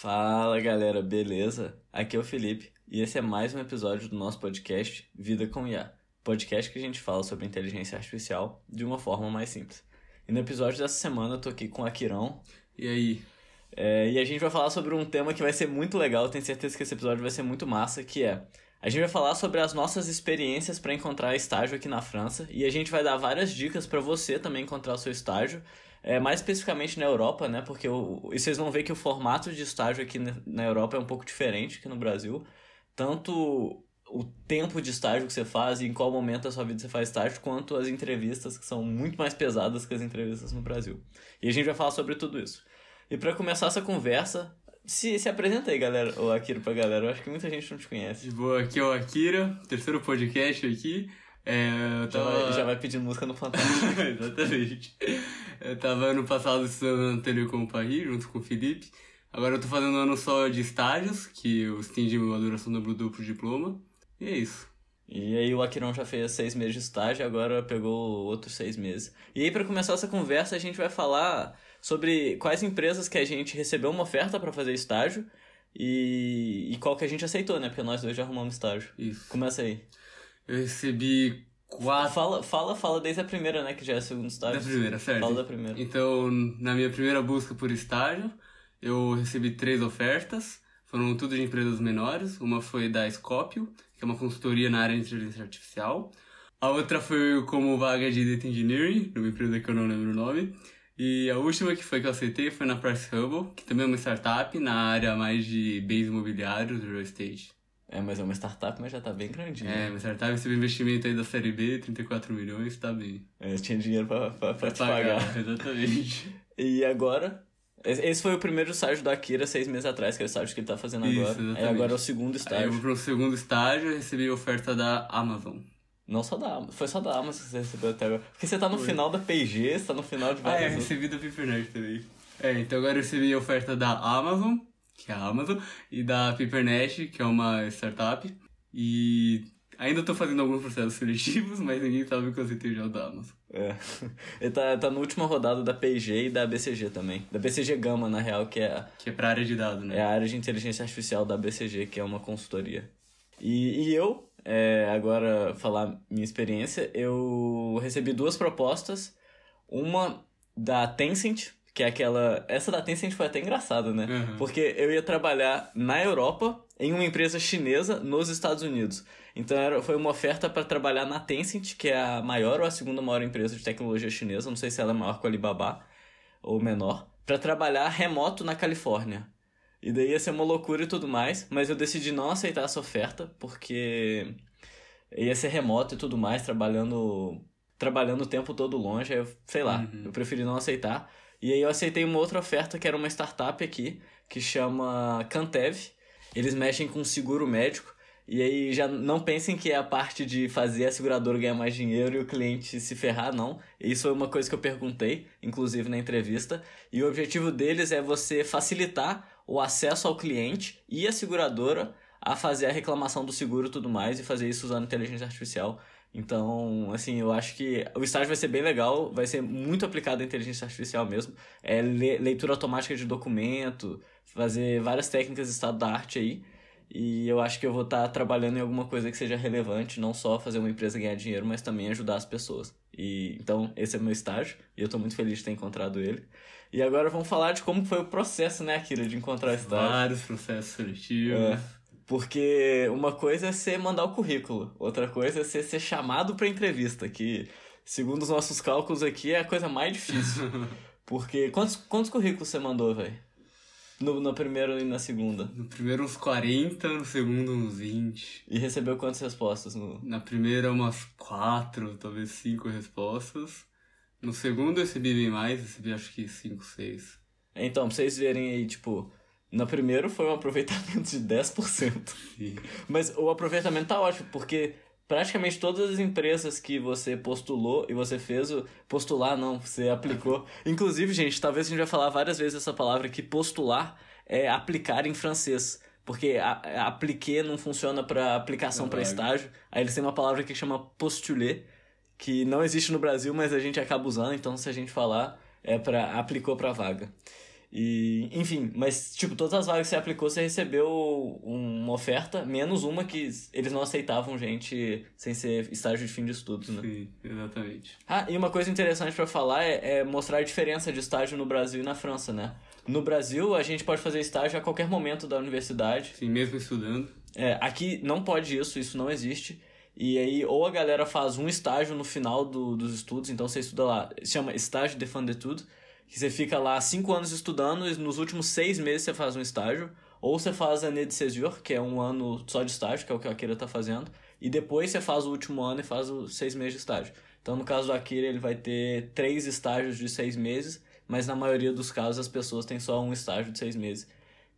Fala galera, beleza? Aqui é o Felipe e esse é mais um episódio do nosso podcast Vida com IA, podcast que a gente fala sobre inteligência artificial de uma forma mais simples. E no episódio dessa semana eu tô aqui com a Quirão. E aí? É, e a gente vai falar sobre um tema que vai ser muito legal, tenho certeza que esse episódio vai ser muito massa, que é a gente vai falar sobre as nossas experiências para encontrar estágio aqui na França e a gente vai dar várias dicas para você também encontrar o seu estágio, é, mais especificamente na Europa, né? Porque o, e vocês vão ver que o formato de estágio aqui na Europa é um pouco diferente que no Brasil. Tanto o tempo de estágio que você faz e em qual momento da sua vida você faz estágio, quanto as entrevistas que são muito mais pesadas que as entrevistas no Brasil. E a gente vai falar sobre tudo isso. E para começar essa conversa, se, se apresenta aí, galera, o Akira pra galera. Eu acho que muita gente não te conhece. Boa, aqui é o Akira, terceiro podcast aqui. É, eu tava... já, vai, já vai pedindo música no Fantástico. Exatamente. Eu tava ano passado estudando no Telecom Paris, junto com o Felipe. Agora eu tô fazendo um ano só de estágios, que eu estendi a duração do duplo diploma. E é isso. E aí o Akirão já fez seis meses de estágio, agora pegou outros seis meses. E aí para começar essa conversa a gente vai falar sobre quais empresas que a gente recebeu uma oferta para fazer estágio e, e qual que a gente aceitou, né? Porque nós dois já arrumamos estágio. Isso. Começa aí. Eu recebi quatro... Fala, fala, fala desde a primeira, né? Que já é o segundo estágio. Da primeira, certo. Fala da primeira. Então, na minha primeira busca por estágio, eu recebi três ofertas. Foram tudo de empresas menores. Uma foi da Scopio, que é uma consultoria na área de inteligência artificial. A outra foi como vaga de Data Engineering, numa empresa que eu não lembro o nome. E a última que foi que eu aceitei foi na Price Hubble, que também é uma startup na área mais de bens imobiliários, real estate. É, mas é uma startup, mas já tá bem grandinha. É, uma startup, esse investimento aí da série B, 34 milhões, tá bem. É, tinha dinheiro pra, pra, pra, Pra te pagar. pagar, exatamente. E agora? Esse foi o primeiro estágio da Akira seis meses atrás, que é o estágio que ele tá fazendo Isso, agora. exatamente. Aí agora é o segundo Aí eu estágio. vou pro segundo estágio e recebi a oferta da Amazon. Não só da Amazon, foi só da Amazon que você recebeu até agora. Porque você tá no Foi. final da PG, você tá no final de Ah, é, recebi da Pipernerd também. É, então agora eu recebi a oferta da Amazon, que é a Amazon, e da Pipernet, que é uma startup. E ainda tô fazendo alguns processos seletivos, mas ninguém sabe que eu aceitei já o da Amazon. É. Ele tá, tá na última rodada da PG e da BCG também. Da BCG Gama, na real, que é, Que é pra área de dados, né? é a área de inteligência artificial da BCG, que é uma consultoria. E, e eu, é, agora falar minha experiência, eu recebi duas propostas. Uma da Tencent, que é aquela. Essa da Tencent foi até engraçada, né? Uhum. Porque eu ia trabalhar na Europa em uma empresa chinesa nos Estados Unidos. Então era, foi uma oferta para trabalhar na Tencent, que é a maior ou a segunda maior empresa de tecnologia chinesa, não sei se ela é maior que o Alibaba ou menor, para trabalhar remoto na Califórnia. E daí ia ser uma loucura e tudo mais, mas eu decidi não aceitar essa oferta porque ia ser remoto e tudo mais, trabalhando trabalhando o tempo todo longe, eu, sei lá, Uhum. eu preferi não aceitar. E aí eu aceitei uma outra oferta que era uma startup aqui, que chama Cantev. Eles mexem com seguro médico. E aí já não pensem que é a parte de fazer a seguradora ganhar mais dinheiro e o cliente se ferrar, não. Isso foi uma coisa que eu perguntei, inclusive na entrevista. E o objetivo deles é você facilitar o acesso ao cliente e a seguradora a fazer a reclamação do seguro e tudo mais, e fazer isso usando inteligência artificial. Então, assim, eu acho que o estágio vai ser bem legal, vai ser muito aplicado à inteligência artificial mesmo. É le- leitura automática de documento, fazer várias técnicas de estado da arte aí. E eu acho que eu vou estar trabalhando em alguma coisa que seja relevante, não só fazer uma empresa ganhar dinheiro, mas também ajudar as pessoas. E então, esse é meu estágio, e eu tô muito feliz de ter encontrado ele. E agora vamos falar de como foi o processo, né, Akira, de encontrar o estágio. Vários processos seletivos. É. Porque uma coisa é você mandar o currículo, outra coisa é você ser chamado pra entrevista, que, segundo os nossos cálculos aqui, é a coisa mais difícil. Porque quantos, quantos currículos você mandou, velho? No, no primeiro e na segunda. No primeiro uns 40, no segundo uns 20. E recebeu quantas respostas? No... Na primeira umas 4, talvez 5 respostas. No segundo eu recebi bem mais, recebi acho que 5, 6. Então, pra vocês verem aí, tipo, no primeiro foi um aproveitamento de 10%. Sim. Mas o aproveitamento tá ótimo, porque praticamente todas as empresas que você postulou e você fez o. Postular, não, você aplicou. Inclusive, gente, talvez a gente vai falar várias vezes essa palavra que postular é aplicar em francês. Porque a, apliquer não funciona para aplicação para estágio. Aí eles têm uma palavra que chama postuler, que não existe no Brasil, mas a gente acaba usando, então se a gente falar, é para aplicou para vaga. E, enfim, mas, tipo, todas as vagas que você aplicou, você recebeu uma oferta, menos uma que eles não aceitavam gente sem ser estágio de fim de estudos, né? Sim, exatamente. Ah, e uma coisa interessante para falar é, é, mostrar a diferença de estágio no Brasil e na França, né? No Brasil, a gente pode fazer estágio a qualquer momento da universidade. Sim, mesmo estudando. É, aqui não pode isso, isso não existe. E aí, ou a galera faz um estágio no final do, dos estudos, então você estuda lá, se chama estágio de fin d'études, que você fica lá cinco anos estudando e nos últimos seis meses você faz um estágio. Ou você faz a de césure, que é um ano só de estágio, que é o que a Akira tá fazendo. E depois você faz o último ano e faz os seis meses de estágio. Então, no caso do Akira, ele vai ter três estágios de seis meses, mas na maioria dos casos as pessoas têm só um estágio de seis meses.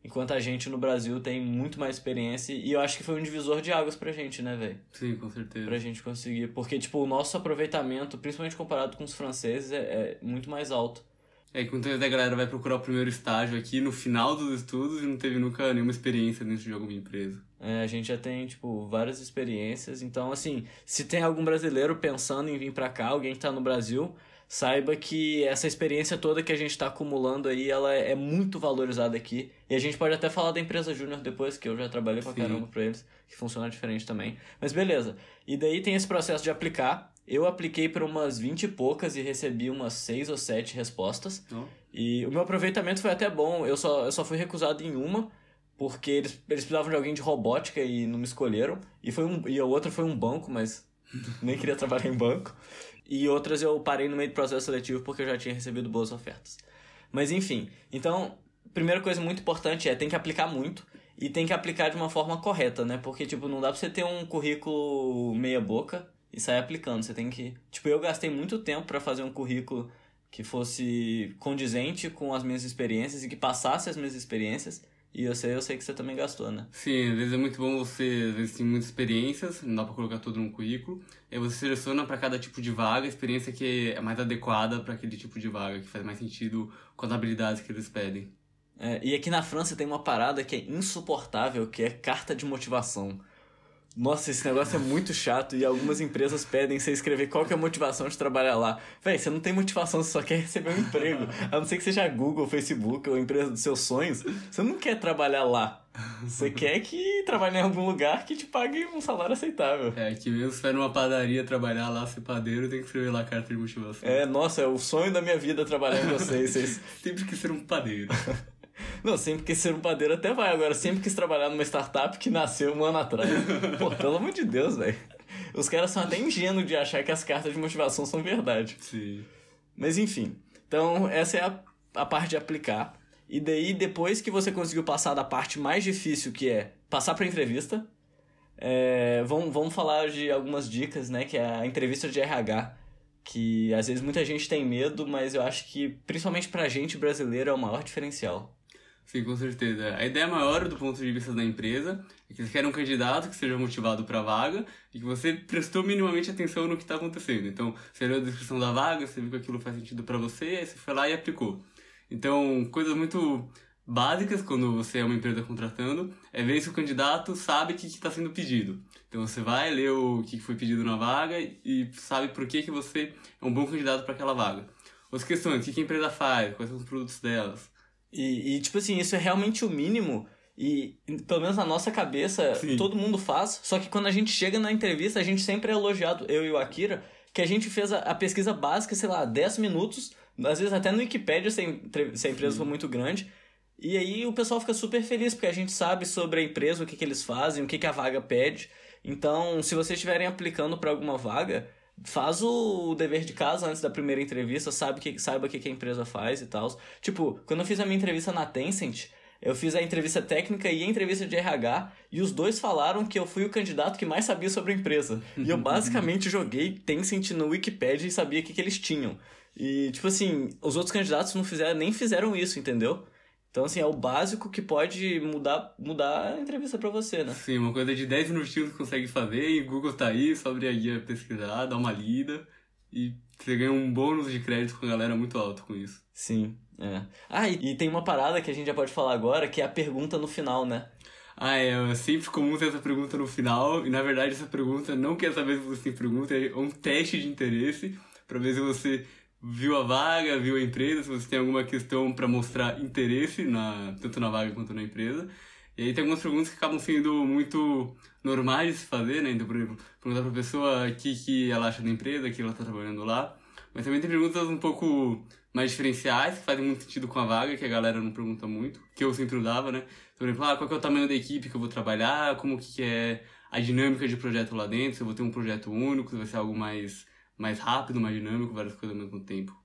Enquanto a gente no Brasil tem muito mais experiência e eu acho que foi um divisor de águas pra gente, né, velho? Sim, com certeza. Pra gente conseguir. Porque, tipo, o nosso aproveitamento, principalmente comparado com os franceses, é, é muito mais alto. É que muitas vezes a galera vai procurar o primeiro estágio aqui no final dos estudos e não teve nunca nenhuma experiência dentro de alguma empresa. É, a gente já tem, tipo, várias experiências. Então, assim, se tem algum brasileiro pensando em vir pra cá, alguém que tá no Brasil, saiba que essa experiência toda que a gente tá acumulando aí, ela é muito valorizada aqui. E a gente pode até falar da empresa Júnior depois, que eu já trabalhei pra Sim. caramba pra eles, que funciona diferente também. Mas beleza. E daí tem esse processo de aplicar. Eu apliquei para umas 20 e poucas e recebi umas 6 ou 7 respostas. Ó. E o meu aproveitamento foi até bom. Eu só, eu só fui recusado em uma, porque eles, eles precisavam de alguém de robótica e não me escolheram. E, foi um, e a outra foi um banco, mas nem queria trabalhar em banco. E outras eu parei no meio do processo seletivo porque eu já tinha recebido boas ofertas. Mas enfim, então, primeira coisa muito importante é tem que aplicar muito e tem que aplicar de uma forma correta, né? Porque, tipo, não dá pra você ter um currículo meia boca e sair aplicando. Você tem que. Tipo, eu gastei muito tempo para fazer um currículo que fosse condizente com as minhas experiências e que passasse as minhas experiências. E eu sei, eu sei que você também gastou, né? Sim, às vezes é muito bom você, às vezes tem muitas experiências, não dá pra colocar tudo num currículo. Aí você seleciona para cada tipo de vaga a experiência que é mais adequada para aquele tipo de vaga, que faz mais sentido com as habilidades que eles pedem. É, e aqui na França tem uma parada que é insuportável, que é carta de motivação. Nossa, esse negócio é muito chato e algumas empresas pedem você escrever qual que é a motivação de trabalhar lá. Véi, você não tem motivação, você só quer receber um emprego. A não ser que seja Google, Facebook ou empresa dos seus sonhos, você não quer trabalhar lá. Você quer que trabalhe em algum lugar que te pague um salário aceitável. É, que mesmo se for numa padaria trabalhar lá, ser padeiro, tem que escrever lá a carta de motivação. É, nossa, é o sonho da minha vida trabalhar em vocês. vocês... Sempre que ser um padeiro. Não, sempre quis ser um padeiro até vai. Agora, sempre quis trabalhar numa startup que nasceu um ano atrás. Pô, pelo amor de Deus, velho. Os caras são até ingênuos de achar que as cartas de motivação são verdade. Sim. Mas enfim. Então, essa é a, a parte de aplicar. E daí, depois que você conseguiu passar da parte mais difícil, que é passar pra entrevista, é, vamos, vamos falar de algumas dicas, né? Que é a entrevista de RH. Que às vezes muita gente tem medo, mas eu acho que, principalmente pra gente brasileiro, é o maior diferencial. Sim, com certeza. A ideia maior do ponto de vista da empresa é que eles querem um candidato que seja motivado para a vaga e que você prestou minimamente atenção no que está acontecendo. Então, você leu a descrição da vaga, você viu que aquilo faz sentido para você, aí você foi lá e aplicou. Então, coisas muito básicas quando você é uma empresa contratando é ver se o candidato sabe o que está sendo pedido. Então, você vai ler o que foi pedido na vaga e sabe por que, que você é um bom candidato para aquela vaga. Outras questões, o que a empresa faz, quais são os produtos delas. E, e, tipo assim, isso é realmente o mínimo. E, pelo menos na nossa cabeça, Sim. todo mundo faz. Só que quando a gente chega na entrevista, a gente sempre é elogiado, eu e o Akira, que a gente fez a, a pesquisa básica, sei lá, 10 minutos. Às vezes até no Wikipedia, se a, se a empresa for muito grande. E aí o pessoal fica super feliz, porque a gente sabe sobre a empresa, o que, que eles fazem, o que, que a vaga pede. Então, se vocês estiverem aplicando para alguma vaga, faz o dever de casa antes da primeira entrevista, sabe que, saiba o que, que a empresa faz e tal. Tipo, quando eu fiz a minha entrevista na Tencent, eu fiz a entrevista técnica e a entrevista de RH, e os dois falaram que eu fui o candidato que mais sabia sobre a empresa. E eu basicamente joguei Tencent no Wikipedia e sabia o que, que eles tinham. E, tipo assim, os outros candidatos não fizeram, nem fizeram isso, entendeu? Então, assim, é o básico que pode mudar, mudar a entrevista pra você, né? Sim, uma coisa de 10 minutinhos você consegue fazer e o Google tá aí, só abrir a guia pesquisar, dar uma lida e você ganha um bônus de crédito com a galera muito alto com isso. Sim, é. Ah, e, e tem uma parada que a gente já pode falar agora, que é a pergunta no final, né? Ah, é, é sempre comum ter essa pergunta no final, e na verdade essa pergunta não quer saber se você pergunta, é um teste de interesse pra ver se você viu a vaga, viu a empresa, se você tem alguma questão para mostrar interesse, na, tanto na vaga quanto na empresa. E aí tem algumas perguntas que acabam sendo muito normais de se fazer, né? Então, por exemplo, perguntar pra pessoa o que, que ela acha da empresa, que ela está trabalhando lá. Mas também tem perguntas um pouco mais diferenciais, que fazem muito sentido com a vaga, que a galera não pergunta muito, que eu sempre dava, né? Por exemplo, ah, qual é o tamanho da equipe que eu vou trabalhar, como que é a dinâmica de projeto lá dentro, se eu vou ter um projeto único, se vai ser algo mais, mais rápido, mais dinâmico, várias coisas ao mesmo tempo.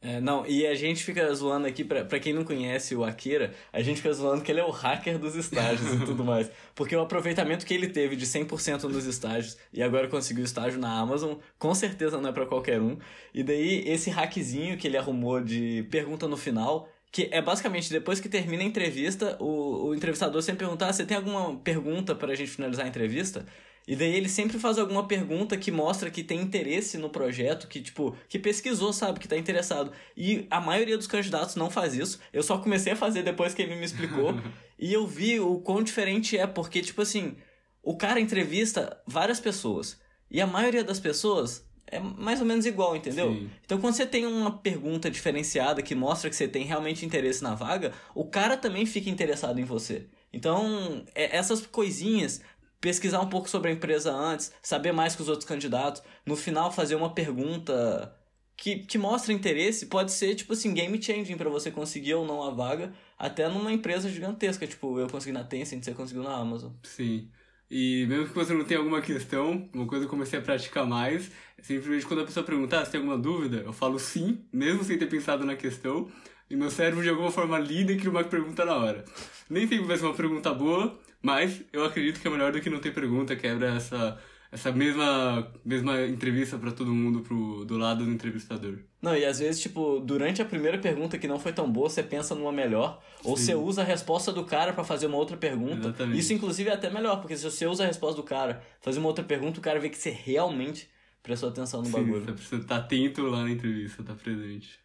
É, não, e a gente fica zoando aqui, pra, pra quem não conhece o Akira, a gente fica zoando que ele é o hacker dos estágios e tudo mais. Porque o aproveitamento que ele teve de 100% nos estágios e agora conseguiu estágio na Amazon, com certeza não é para qualquer um. E daí, esse hackzinho que ele arrumou de pergunta no final, que é basicamente depois que termina a entrevista, o, o entrevistador sempre pergunta: ah, você tem alguma pergunta pra gente finalizar a entrevista? E daí ele sempre faz alguma pergunta que mostra que tem interesse no projeto, que, tipo, que pesquisou, sabe, que tá interessado. E a maioria dos candidatos não faz isso. Eu só comecei a fazer depois que ele me explicou. e eu vi o quão diferente é, porque, tipo assim, o cara entrevista várias pessoas. E a maioria das pessoas é mais ou menos igual, entendeu? Sim. Então, quando você tem uma pergunta diferenciada que mostra que você tem realmente interesse na vaga, o cara também fica interessado em você. Então, é, essas coisinhas pesquisar um pouco sobre a empresa antes, saber mais que os outros candidatos, no final fazer uma pergunta que, que mostra interesse, pode ser, tipo assim, game changing para você conseguir ou não a vaga, até numa empresa gigantesca, tipo, eu consegui na Tencent, você conseguiu na Amazon. Sim. E mesmo que você não tenha alguma questão, uma coisa que eu comecei a praticar mais, é simplesmente quando a pessoa perguntar ah, se tem alguma dúvida, eu falo sim, mesmo sem ter pensado na questão, e meu cérebro de alguma forma lida e cria uma pergunta na hora. Nem sempre vai ser uma pergunta boa, mas eu acredito que é melhor do que não ter pergunta, quebra essa, essa mesma, mesma entrevista para todo mundo pro, do lado do entrevistador. Não, e às vezes, tipo, durante a primeira pergunta que não foi tão boa, você pensa numa melhor, ou Sim. você usa a resposta do cara para fazer uma outra pergunta. Exatamente. Isso, inclusive, é até melhor, porque se você usa a resposta do cara, fazer uma outra pergunta, o cara vê que você realmente prestou atenção no Sim, bagulho. Você precisa estar atento lá na entrevista, tá presente.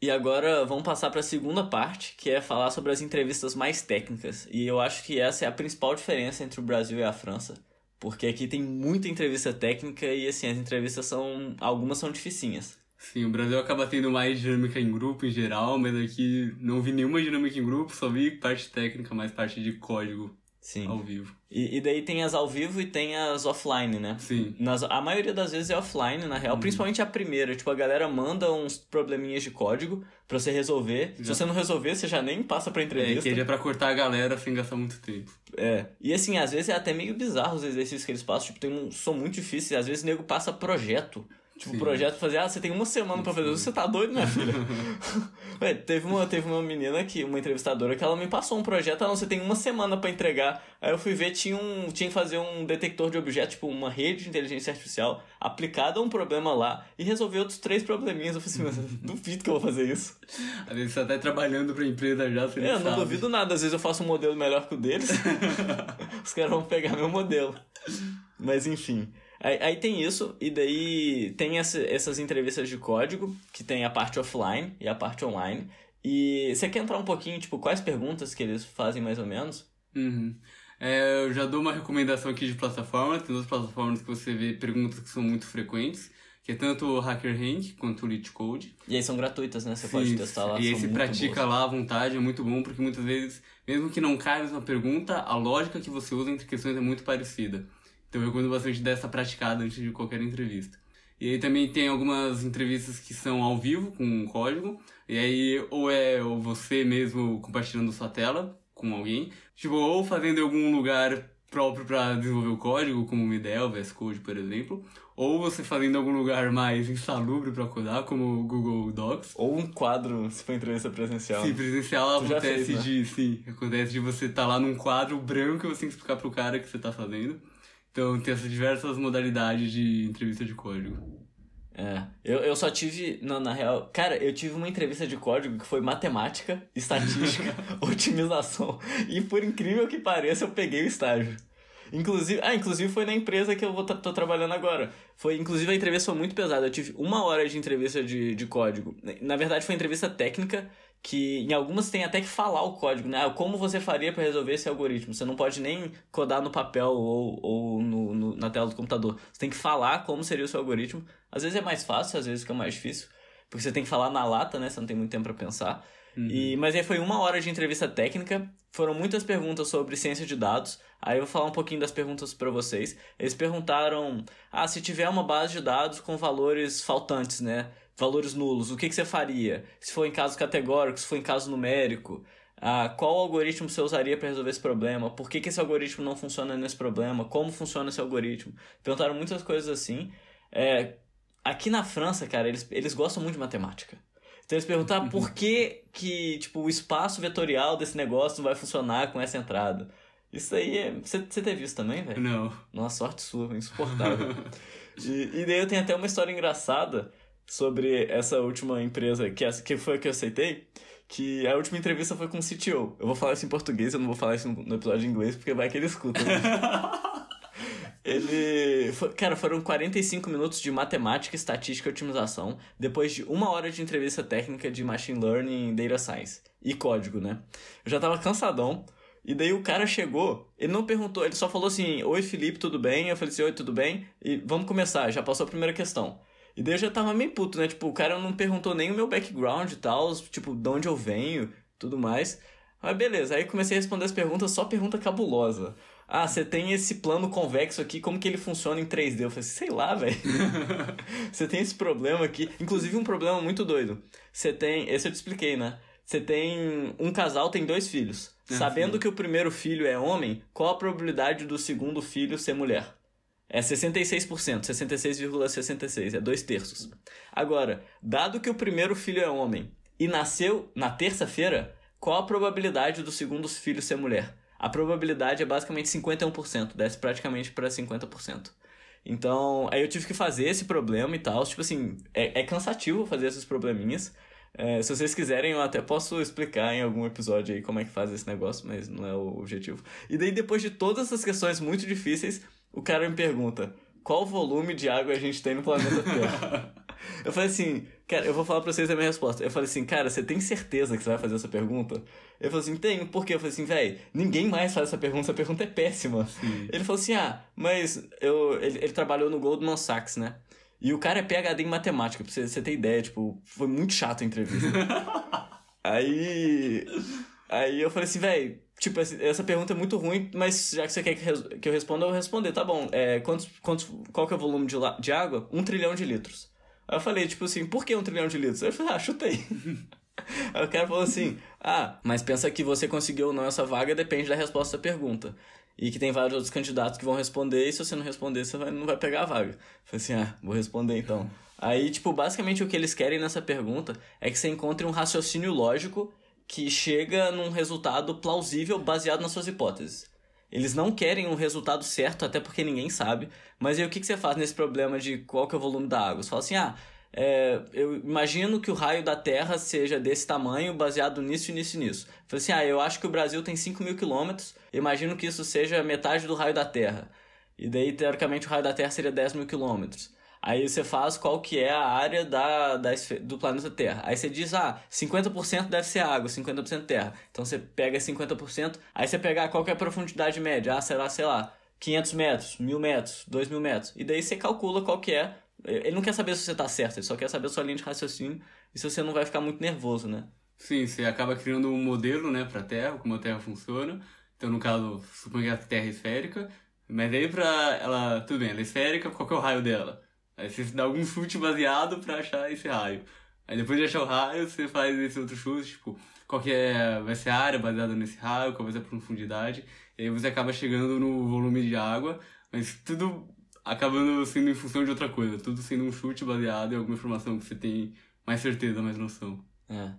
E agora vamos passar para a segunda parte, que é falar sobre as entrevistas mais técnicas. E eu acho que essa é a principal diferença entre o Brasil e a França, porque aqui tem muita entrevista técnica e assim, as entrevistas são algumas são dificinhas. Sim, o Brasil acaba tendo mais dinâmica em grupo em geral, mas aqui não vi nenhuma dinâmica em grupo, só vi parte técnica, mais parte de código. Sim. Ao vivo. E, e daí tem as ao vivo e tem as offline, né? Sim. Nas, a maioria das vezes é offline, na real. Hum. Principalmente a primeira. Tipo, a galera manda uns probleminhas de código pra você resolver. Já. Se você não resolver, você já nem passa pra entrevista. É, que é pra cortar a galera sem gastar muito tempo. É. E assim, às vezes é até meio bizarro os exercícios que eles passam. Tipo, tem um, são muito difíceis. Às vezes o nego passa projeto. Tipo, Sim. projeto fazer, ah, você tem uma semana para fazer, você tá doido, minha filha? Ué, teve uma, teve uma menina que, uma entrevistadora, que ela me passou um projeto, ah, não, você tem uma semana para entregar. Aí eu fui ver, tinha, um, tinha que fazer um detector de objetos, tipo, uma rede de inteligência artificial aplicada a um problema lá e resolver outros três probleminhas. Eu falei assim, mas duvido que eu vou fazer isso. Às vezes você tá até trabalhando pra empresa já, você É, eu não sabe. duvido nada, às vezes eu faço um modelo melhor que o deles, os caras vão pegar meu modelo. Mas enfim. Aí, aí, tem isso, e daí tem essa, essas entrevistas de código, que tem a parte offline e a parte online. E você quer entrar um pouquinho, tipo, quais perguntas que eles fazem mais ou menos? Uhum. É, eu já dou uma recomendação aqui de plataforma. Tem duas plataformas que você vê perguntas que são muito frequentes, que é tanto o HackerRank quanto o LeetCode. E aí são gratuitas, né? Você Sim, pode testar lá. E aí você pratica boas. lá à vontade, é muito bom, porque muitas vezes, mesmo que não caiba a mesma pergunta, a lógica que você usa entre questões é muito parecida. Então eu recomendo bastante dessa praticada antes de qualquer entrevista. E aí também tem algumas entrevistas que são ao vivo, com um código. E aí ou é ou você mesmo compartilhando sua tela com alguém, tipo, ou fazendo em algum lugar próprio para desenvolver o código, como o IDEA, VS Code, por exemplo, ou você fazendo em algum lugar mais insalubre para codar, como o Google Docs. Ou um quadro, se for entrevista presencial. Sim, presencial tu acontece fez, né? de, sim, acontece de você estar tá lá num quadro branco e você tem que explicar pro cara que você tá fazendo. Então tem essas diversas modalidades de entrevista de código. É, eu, eu só tive, não, na real, cara, eu tive uma entrevista de código que foi matemática, estatística, otimização, e por incrível que pareça, eu peguei o estágio. Inclusive, ah, inclusive foi na empresa que eu vou tô trabalhando agora. Foi, inclusive a entrevista foi muito pesada. Eu tive uma hora de entrevista de, de código. Na verdade, foi entrevista técnica que em algumas tem até que falar o código, né? Como você faria para resolver esse algoritmo? Você não pode nem codar no papel ou, ou no, no, na tela do computador. Você tem que falar como seria o seu algoritmo. Às vezes é mais fácil, às vezes fica mais difícil, porque você tem que falar na lata, né? Você não tem muito tempo para pensar. Uhum. E, mas aí foi uma hora de entrevista técnica, foram muitas perguntas sobre ciência de dados. Aí eu vou falar um pouquinho das perguntas para vocês. Eles perguntaram: ah, se tiver uma base de dados com valores faltantes, né? Valores nulos, o que, que você faria? Se for em caso categórico, se for em caso numérico, ah, qual algoritmo você usaria para resolver esse problema? Por que, que esse algoritmo não funciona nesse problema? Como funciona esse algoritmo? Perguntaram muitas coisas assim. É, aqui na França, cara, eles, eles gostam muito de matemática. Então eles perguntaram por que, que tipo, o espaço vetorial desse negócio não vai funcionar com essa entrada. Isso aí é. Você, você teve isso também, velho? Não. Nossa, sorte sua, insuportável. e, e daí eu tenho até uma história engraçada sobre essa última empresa, que, que foi a que eu aceitei, que a última entrevista foi com o CTO. Eu vou falar isso em português, eu não vou falar isso no episódio em inglês, porque vai que ele escuta. Né? ele. Foi, cara, foram 45 minutos de matemática, estatística e otimização, depois de uma hora de entrevista técnica de machine learning, data science e código, né? Eu já tava cansadão. E daí o cara chegou, ele não perguntou, ele só falou assim: Oi Felipe, tudo bem? Eu falei assim: Oi, tudo bem? E vamos começar, já passou a primeira questão. E daí eu já tava meio puto, né? Tipo, o cara não perguntou nem o meu background e tal, tipo, de onde eu venho, tudo mais. Mas beleza, aí comecei a responder as perguntas, só pergunta cabulosa. Ah, você tem esse plano convexo aqui, como que ele funciona em 3D? Eu falei, sei lá, velho. você tem esse problema aqui. Inclusive um problema muito doido. Você tem. Esse eu te expliquei, né? Você tem. Um casal tem dois filhos. Ah, Sabendo que o primeiro filho é homem, qual a probabilidade do segundo filho ser mulher? É 66%, 66,66%, ,66, é dois terços. Agora, dado que o primeiro filho é homem e nasceu na terça-feira, qual a probabilidade do segundo filho ser mulher? A probabilidade é basicamente 51%, desce praticamente para 50%. Então, aí eu tive que fazer esse problema e tal. Tipo assim, é, é cansativo fazer esses probleminhas. É, se vocês quiserem, eu até posso explicar em algum episódio aí como é que faz esse negócio, mas não é o objetivo. E daí, depois de todas essas questões muito difíceis, o cara me pergunta: qual volume de água a gente tem no planeta Terra? eu falei assim, cara, eu vou falar pra vocês a minha resposta. Eu falei assim, cara, você tem certeza que você vai fazer essa pergunta? Ele falou assim, tenho, por quê? Eu falei assim, velho, ninguém mais faz essa pergunta, essa pergunta é péssima. Sim. Ele falou assim, ah, mas eu, ele, ele trabalhou no Goldman Sachs, né? E o cara é PHD em matemática, pra você, você ter ideia, tipo, foi muito chato a entrevista. aí. Aí eu falei assim, velho, Tipo, essa pergunta é muito ruim, mas já que você quer que eu responda, eu vou responder. Tá bom, é, quantos, quantos, qual que é o volume de, de água? Um trilhão de litros. Aí eu falei, tipo assim, por que um trilhão de litros? Aí eu falei, ah, chutei. Aí o cara falou assim, ah, mas pensa que você conseguiu ou não essa vaga depende da resposta da pergunta. E que tem vários outros candidatos que vão responder, e se você não responder, você vai, não vai pegar a vaga. Eu falei assim, ah, vou responder então. Aí, tipo, basicamente o que eles querem nessa pergunta é que você encontre um raciocínio lógico que chega num resultado plausível baseado nas suas hipóteses. Eles não querem um resultado certo, até porque ninguém sabe. Mas aí o que, que você faz nesse problema de qual que é o volume da água? Você fala assim, ah, é, eu imagino que o raio da Terra seja desse tamanho, baseado nisso, nisso e nisso. Falei assim, ah, eu acho que o Brasil tem 5 mil quilômetros, imagino que isso seja metade do raio da Terra. E daí, teoricamente, o raio da Terra seria 10 mil quilômetros. Aí você faz qual que é a área da, da, do planeta Terra. Aí você diz, ah, 50% deve ser água, 50% terra. Então você pega 50%, aí você pega qual que é a profundidade média. Ah, será, sei lá, 500 metros, 1000 metros, 2000 metros. E daí você calcula qual que é. Ele não quer saber se você está certo, ele só quer saber sua linha de raciocínio e se você não vai ficar muito nervoso, né? Sim, você acaba criando um modelo, né, para a Terra, como a Terra funciona. Então, no caso, suponha que a Terra é esférica, mas aí para ela, tudo bem, ela é esférica, qual que é o raio dela? Aí você dá algum chute baseado pra achar esse raio. Aí depois de achar o raio, você faz esse outro chute, tipo, qual que é, vai ser a área baseada nesse raio, qual vai ser a profundidade. E aí você acaba chegando no volume de água, mas tudo acabando sendo em função de outra coisa. Tudo sendo um chute baseado em alguma informação que você tem mais certeza, mais noção. É.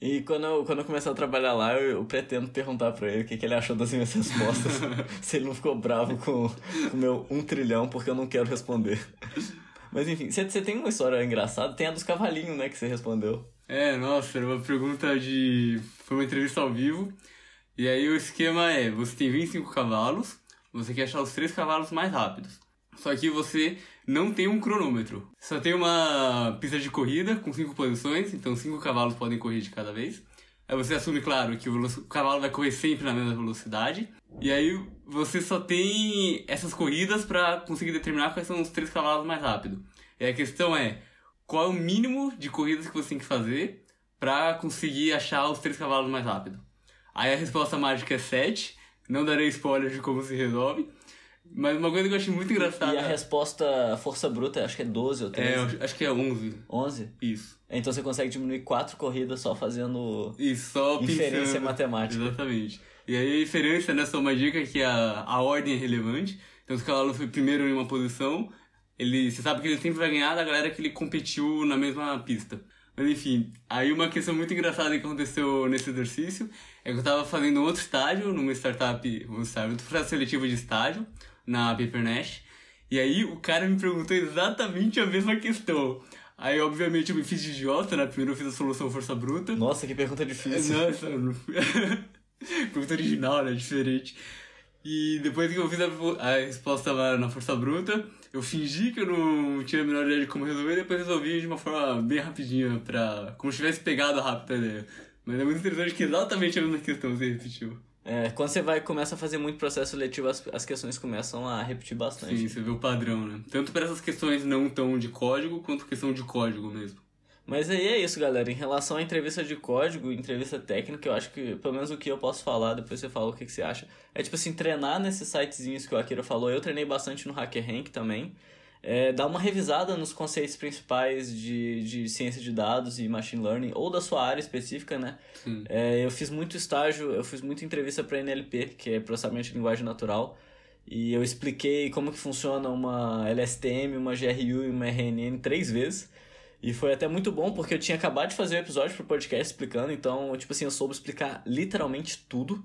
E quando eu, quando eu começar a trabalhar lá, eu, eu pretendo perguntar pra ele o que, que ele achou das minhas respostas. se ele não ficou bravo com o meu um trilhão, porque eu não quero responder. Mas enfim, você tem uma história engraçada? Tem a dos cavalinhos, né, que você respondeu. É, nossa, era uma pergunta de. Foi uma entrevista ao vivo. E aí o esquema é: você tem 25 cavalos, você quer achar os três cavalos mais rápidos. Só que você não tem um cronômetro. Só tem uma pista de corrida com cinco posições, então cinco cavalos podem correr de cada vez. Aí você assume, claro, que o, cavalo vai correr sempre na mesma velocidade. E aí você só tem essas corridas para conseguir determinar quais são os três cavalos mais rápidos. E a questão é, qual é o mínimo de corridas que você tem que fazer para conseguir achar os três cavalos mais rápido? Aí a resposta mágica é 7. Não darei spoiler de como se resolve. Mas uma coisa que eu achei muito engraçada. E a resposta força bruta, acho que é 12 ou 13. É, acho que é 11. 11? Isso. Então você consegue diminuir quatro corridas só fazendo Isso, só inferência pensando. matemática. Exatamente. E aí a inferência, né, só uma dica que a, a ordem é relevante. Então se o cavalo foi primeiro em uma posição, ele, você sabe que ele sempre vai ganhar da galera que ele competiu na mesma pista. Mas enfim, aí uma questão muito engraçada que aconteceu nesse exercício é que eu tava fazendo outro estágio numa startup, um estágio, outro processo seletivo de estágio na Papernash. E aí o cara me perguntou exatamente a mesma questão. Aí, obviamente, eu me fiz de idiota, né? Primeiro eu fiz a solução força bruta. Nossa, que pergunta difícil. Nossa, pergunta original, né? Diferente. E depois que eu fiz a, a resposta lá na força bruta, eu fingi que eu não tinha a menor ideia de como resolver, e depois resolvi de uma forma bem rapidinha, pra... como se tivesse pegado rápido a ideia. Mas é muito interessante que exatamente a mesma questão se repetiu. É, quando você vai começa a fazer muito processo seletivo, as, as questões começam a repetir bastante. Sim, você vê o padrão, né? Tanto para essas questões não tão de código, quanto questão de código mesmo. Mas aí é isso, galera. Em relação à entrevista de código, entrevista técnica, eu acho que, pelo menos o que eu posso falar, depois você fala o que, que você acha. É tipo assim, treinar nesses sitezinhos que o Akira falou. Eu treinei bastante no HackerRank também. É, dar uma revisada nos conceitos principais de, de ciência de dados e machine learning, ou da sua área específica, né? É, eu fiz muito estágio, eu fiz muita entrevista para NLP, que é processamento de linguagem natural, e eu expliquei como que funciona uma LSTM, uma GRU e uma RNN três vezes. E foi até muito bom, porque eu tinha acabado de fazer o um episódio pro podcast explicando, então, tipo assim, eu soube explicar literalmente tudo.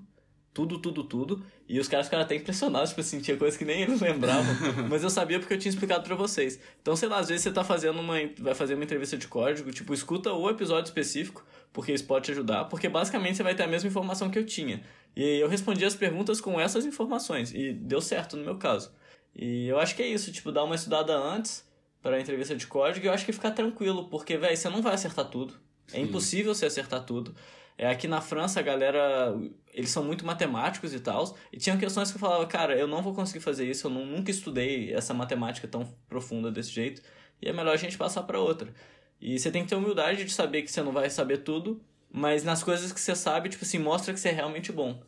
Tudo, tudo, tudo. E os caras ficaram até impressionados, tipo assim, tinha coisa que nem eles lembravam. mas eu sabia porque eu tinha explicado para vocês. Então, sei lá, às vezes você tá fazendo uma. Vai fazer uma entrevista de código, tipo, escuta o episódio específico, porque isso pode te ajudar. Porque basicamente você vai ter a mesma informação que eu tinha. E eu respondi as perguntas com essas informações. E deu certo no meu caso. E eu acho que é isso, tipo, dar uma estudada antes para a entrevista de código. Eu acho que ficar tranquilo, porque, velho, você não vai acertar tudo. É Sim. impossível você acertar tudo. É, aqui na França, a galera, eles são muito matemáticos e tal. E tinham questões que eu falava, cara, eu não vou conseguir fazer isso, eu não, nunca estudei essa matemática tão profunda desse jeito. E é melhor a gente passar para outra. E você tem que ter humildade de saber que você não vai saber tudo, mas nas coisas que você sabe, tipo assim, mostra que você é realmente bom.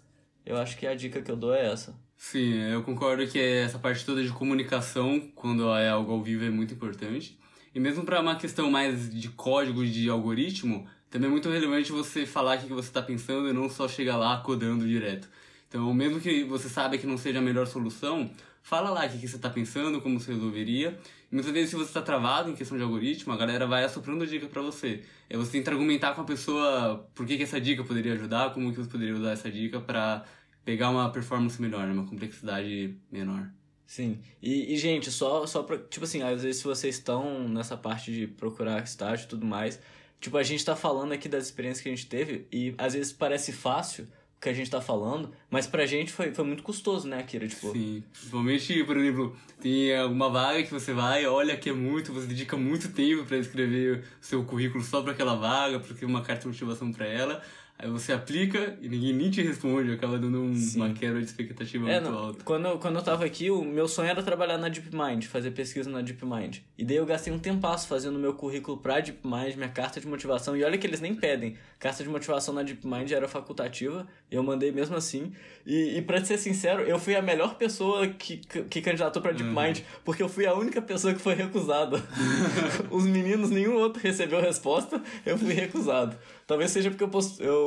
Eu acho que a dica que eu dou é essa. Sim, eu concordo que essa parte toda de comunicação, quando é algo ao vivo, é muito importante. E mesmo para uma questão mais de código, de algoritmo, também é muito relevante você falar o que você está pensando e não só chegar lá codando direto. Então, mesmo que você saiba que não seja a melhor solução, fala lá o que você está pensando, como você resolveria. E muitas vezes, se você está travado em questão de algoritmo, a galera vai assoprando dica para você. E você tenta argumentar com a pessoa por que, que essa dica poderia ajudar, como que você poderia usar essa dica para pegar uma performance melhor, uma complexidade menor. Sim. E, e, gente, só, só pra. Tipo assim, às vezes se vocês estão nessa parte de procurar estágio e tudo mais, tipo, a gente tá falando aqui das experiências que a gente teve e às vezes parece fácil o que a gente tá falando, mas pra gente foi, foi muito custoso, né, Akira? Tipo... Sim. Principalmente, por exemplo, tem alguma vaga que você vai, olha que é muito, você dedica muito tempo para escrever o seu currículo só para aquela vaga, porque uma carta de motivação para ela. Aí você aplica e ninguém nem te responde, acaba dando um, uma quebra de expectativa é, muito não, alta. Quando, quando eu tava aqui, o meu sonho era trabalhar na DeepMind, fazer pesquisa na DeepMind. E daí eu gastei um tempasso fazendo meu currículo pra DeepMind, minha carta de motivação. E olha que eles nem pedem. Carta de motivação na DeepMind era facultativa, eu mandei mesmo assim. E, e pra ser sincero, eu fui a melhor pessoa que, que candidatou pra DeepMind, uhum. porque eu fui a única pessoa que foi recusada. Os meninos, nenhum outro recebeu resposta, eu fui recusado. Talvez seja porque eu, eu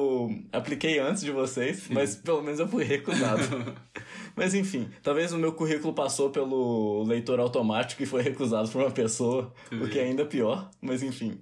apliquei antes de vocês, Sim. mas pelo menos eu fui recusado. mas enfim, talvez o meu currículo passou pelo leitor automático e foi recusado por uma pessoa, Sim. o que é ainda pior, mas enfim.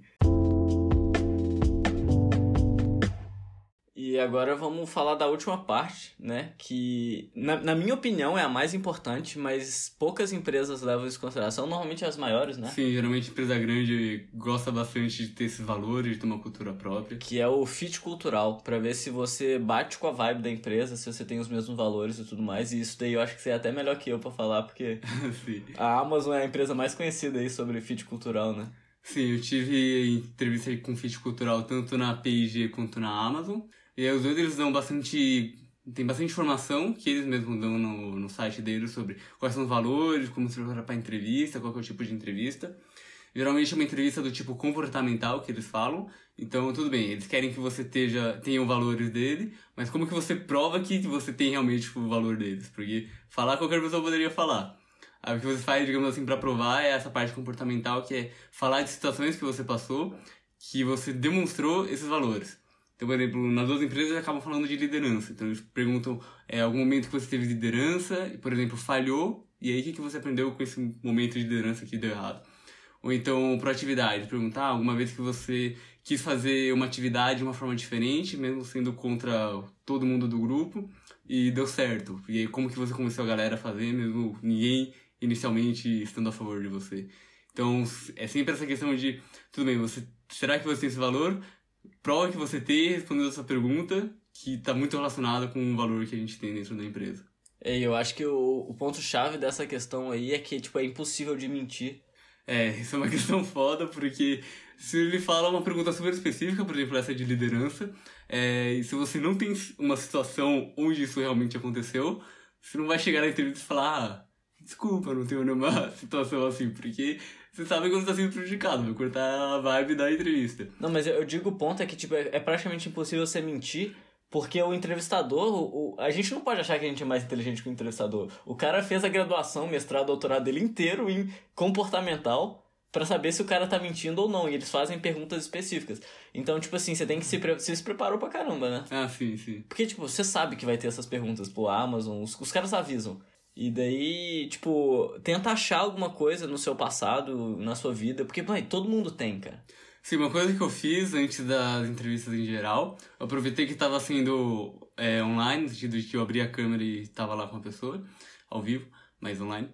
E agora vamos falar da última parte, né? Que, na, na, minha opinião, é a mais importante, mas poucas empresas levam isso em consideração, normalmente as maiores, né? Sim, geralmente empresa grande gosta bastante de ter esses valores, de ter uma cultura própria. Que é o fit cultural, para ver se você bate com a vibe da empresa, se você tem os mesmos valores e tudo mais. E isso daí eu acho que você é até melhor que eu para falar, porque a Amazon é a empresa mais conhecida aí sobre fit cultural, né? Sim, eu tive entrevista com fit cultural tanto na P&G quanto na Amazon. E aí os dois eles dão bastante tem bastante informação que eles mesmos dão no, no site deles sobre quais são os valores, como se preparar para entrevista, qual é o tipo de entrevista. Geralmente é uma entrevista do tipo comportamental que eles falam. Então, tudo bem, eles querem que você teja, tenha os valores dele, mas como que você prova que você tem realmente o valor deles? Porque falar qualquer pessoa poderia falar. Aí o que você faz, digamos assim, para provar é essa parte comportamental, que é falar de situações que você passou, que você demonstrou esses valores. Então, por exemplo, nas duas empresas acabam falando de liderança. Então, eles perguntam é, algum momento que você teve liderança, e, por exemplo, falhou, e aí o que, que você aprendeu com esse momento de liderança que deu errado? Ou então, proatividade, perguntar ah, alguma vez que você quis fazer uma atividade de uma forma diferente, mesmo sendo contra todo mundo do grupo, e deu certo. E aí, como que você convenceu a galera a fazer, mesmo ninguém inicialmente estando a favor de você? Então, é sempre essa questão de, tudo bem, você, será que você tem esse valor? Prova que você tem respondendo essa pergunta, que está muito relacionada com o valor que a gente tem dentro da empresa. É, eu acho que o, o ponto-chave dessa questão aí é que, tipo, é impossível de mentir. É, isso é uma questão foda, porque se ele fala uma pergunta super específica, por exemplo, essa de liderança, é, e se você não tem uma situação onde isso realmente aconteceu, você não vai chegar na entrevista e falar, ah, desculpa, não tenho nenhuma situação assim, porque você sabe quando você tá sendo prejudicado, vai cortar a vibe da entrevista. Não, mas eu digo o ponto é que, tipo, é, é praticamente impossível você mentir, porque o entrevistador, o, o, a gente não pode achar que a gente é mais inteligente que o entrevistador. O cara fez a graduação, mestrado, doutorado dele inteiro em comportamental para saber se o cara tá mentindo ou não. E eles fazem perguntas específicas. Então, tipo assim, você tem que se... Pre... Você se preparou pra caramba, né? Ah, sim, sim. Porque, tipo, você sabe que vai ter essas perguntas pro Amazon, os, os caras avisam. E daí, tipo, tenta achar alguma coisa no seu passado, na sua vida, porque, mãe, todo mundo tem, cara. Sim, uma coisa que eu fiz antes das entrevistas em geral, eu aproveitei que estava sendo é, online, no sentido de que eu abri a câmera e estava lá com a pessoa, ao vivo, mas online.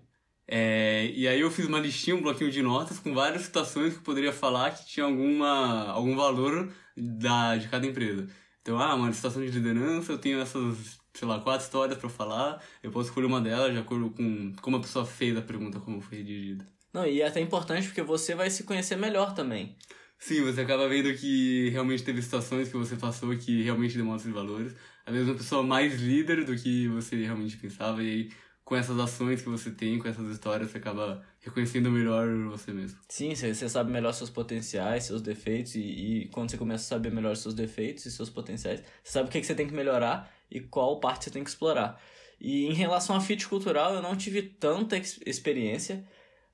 É, e aí eu fiz uma listinha, um bloquinho de notas com várias situações que eu poderia falar que tinha alguma, algum valor da, de cada empresa. Então, ah, uma situação de liderança, eu tenho essas sei lá, quatro histórias para falar, eu posso escolher uma delas de acordo com como a pessoa fez a pergunta, como foi redigida. Não, e é até importante porque você vai se conhecer melhor também. Sim, você acaba vendo que realmente teve situações que você passou que realmente demonstram valores. Às vezes uma pessoa mais líder do que você realmente pensava, e aí com essas ações que você tem, com essas histórias, você acaba reconhecendo melhor você mesmo. Sim, você, sabe melhor seus potenciais, seus defeitos, e, e, quando você começa a saber melhor seus defeitos e seus potenciais, você sabe o que, que você tem que melhorar e qual parte você tem que explorar. E em relação a fit cultural, eu não tive tanta experiência,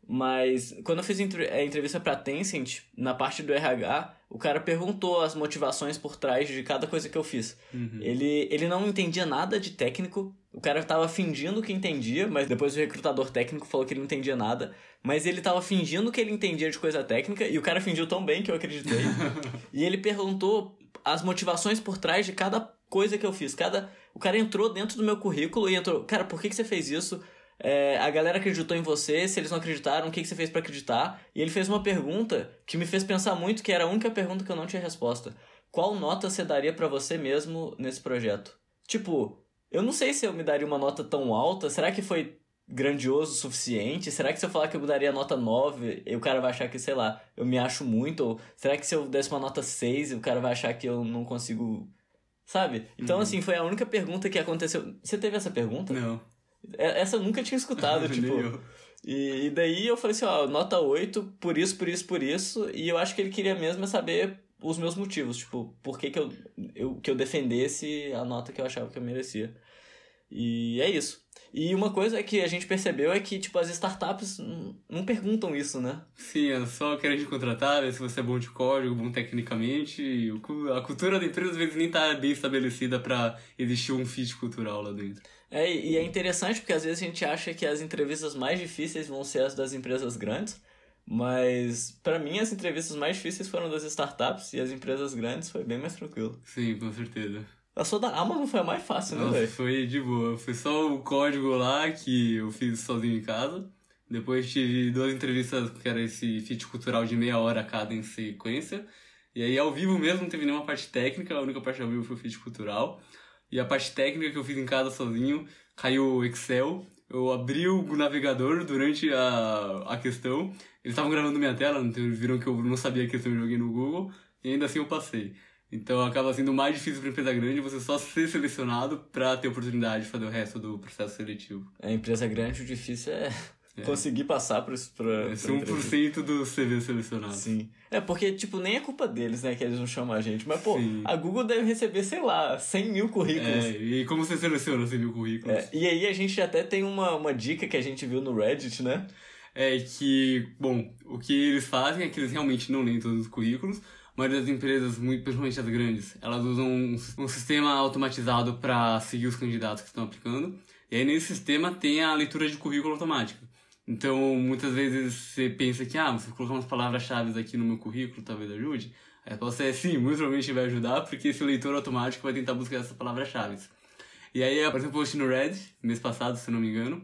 mas quando eu fiz a entrevista para Tencent, na parte do RH, o cara perguntou as motivações por trás de cada coisa que eu fiz. Uhum. Ele, ele não entendia nada de técnico, o cara tava fingindo que entendia, mas depois o recrutador técnico falou que ele não entendia nada. Mas ele tava fingindo que ele entendia de coisa técnica, e o cara fingiu tão bem que eu acreditei. e ele perguntou as motivações por trás de cada coisa que eu fiz. Cada, o cara entrou dentro do meu currículo e entrou, cara, por que, que você fez isso? É, a galera acreditou em você, se eles não acreditaram, o que, que você fez para acreditar? E ele fez uma pergunta que me fez pensar muito, que era a única pergunta que eu não tinha resposta. Qual nota você daria para você mesmo nesse projeto? Tipo, eu não sei se eu me daria uma nota tão alta. Será que foi grandioso o suficiente? Será que se eu falar que eu daria nota 9, o cara vai achar que, sei lá, eu me acho muito? Ou será que se eu desse uma nota 6, o cara vai achar que eu não consigo. Sabe? Então, uhum. assim, foi a única pergunta que aconteceu. Você teve essa pergunta? Não. É, essa eu nunca tinha escutado, tipo. E, e daí eu falei assim, ó, nota 8, por isso, por isso, por isso. E eu acho que ele queria mesmo saber os meus motivos, tipo, por que, que eu, eu, que eu defendesse a nota que eu achava que eu merecia. E é isso. E uma coisa que a gente percebeu é que, tipo, as startups não perguntam isso, né? Sim, é só querem te contratar, ver se você é bom de código, bom tecnicamente. A cultura da empresa às vezes nem tá bem estabelecida para existir um fit cultural lá dentro. É, e é interessante porque às vezes a gente acha que as entrevistas mais difíceis vão ser as das empresas grandes, mas para mim as entrevistas mais difíceis foram das startups e as empresas grandes foi bem mais tranquilo. Sim, com certeza. A sua da Amazon foi a mais fácil, né, velho? Foi de boa. Foi só o código lá que eu fiz sozinho em casa. Depois tive duas entrevistas que era esse fit cultural de meia hora cada em sequência. E aí ao vivo mesmo não teve nenhuma parte técnica, a única parte ao vivo foi o fit cultural. E a parte técnica que eu fiz em casa sozinho, caiu o Excel. Eu abri o navegador durante a, a questão, Eles estavam gravando minha tela, então viram que eu não sabia que eu joguei no Google, e ainda assim eu passei. Então acaba sendo mais difícil para empresa grande você só ser selecionado para ter oportunidade de fazer o resto do processo seletivo. A empresa grande, o difícil é, é. conseguir passar para pra Esse 1% do CV selecionado. Sim. É, porque, tipo, nem é culpa deles, né, que eles não chamam a gente. Mas, pô, Sim. a Google deve receber, sei lá, 100 mil currículos. É, e como você seleciona 100 mil currículos? É, e aí a gente até tem uma, uma dica que a gente viu no Reddit, né? É que, bom, o que eles fazem é que eles realmente não leem todos os currículos, maioria das empresas, muito, principalmente as grandes, elas usam um, um sistema automatizado para seguir os candidatos que estão aplicando. E aí nesse sistema tem a leitura de currículo automática. Então, muitas vezes você pensa que, ah, você colocar umas palavras-chave aqui no meu currículo, talvez ajude. A resposta é sim, muito provavelmente vai ajudar, porque esse leitor automático vai tentar buscar essas palavras-chave. E aí, por exemplo, eu postei no Reddit, mês passado, se não me engano,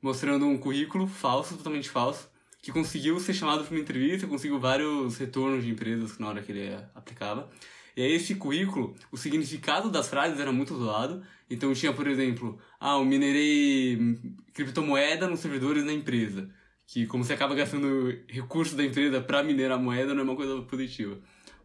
mostrando um currículo falso, totalmente falso, que conseguiu ser chamado para uma entrevista, conseguiu vários retornos de empresas na hora que ele aplicava. E aí esse currículo, o significado das frases era muito zoado. Então tinha, por exemplo, ah, eu minerei criptomoeda nos servidores da empresa. Que como você acaba gastando recursos da empresa para minerar moeda, não é uma coisa positiva.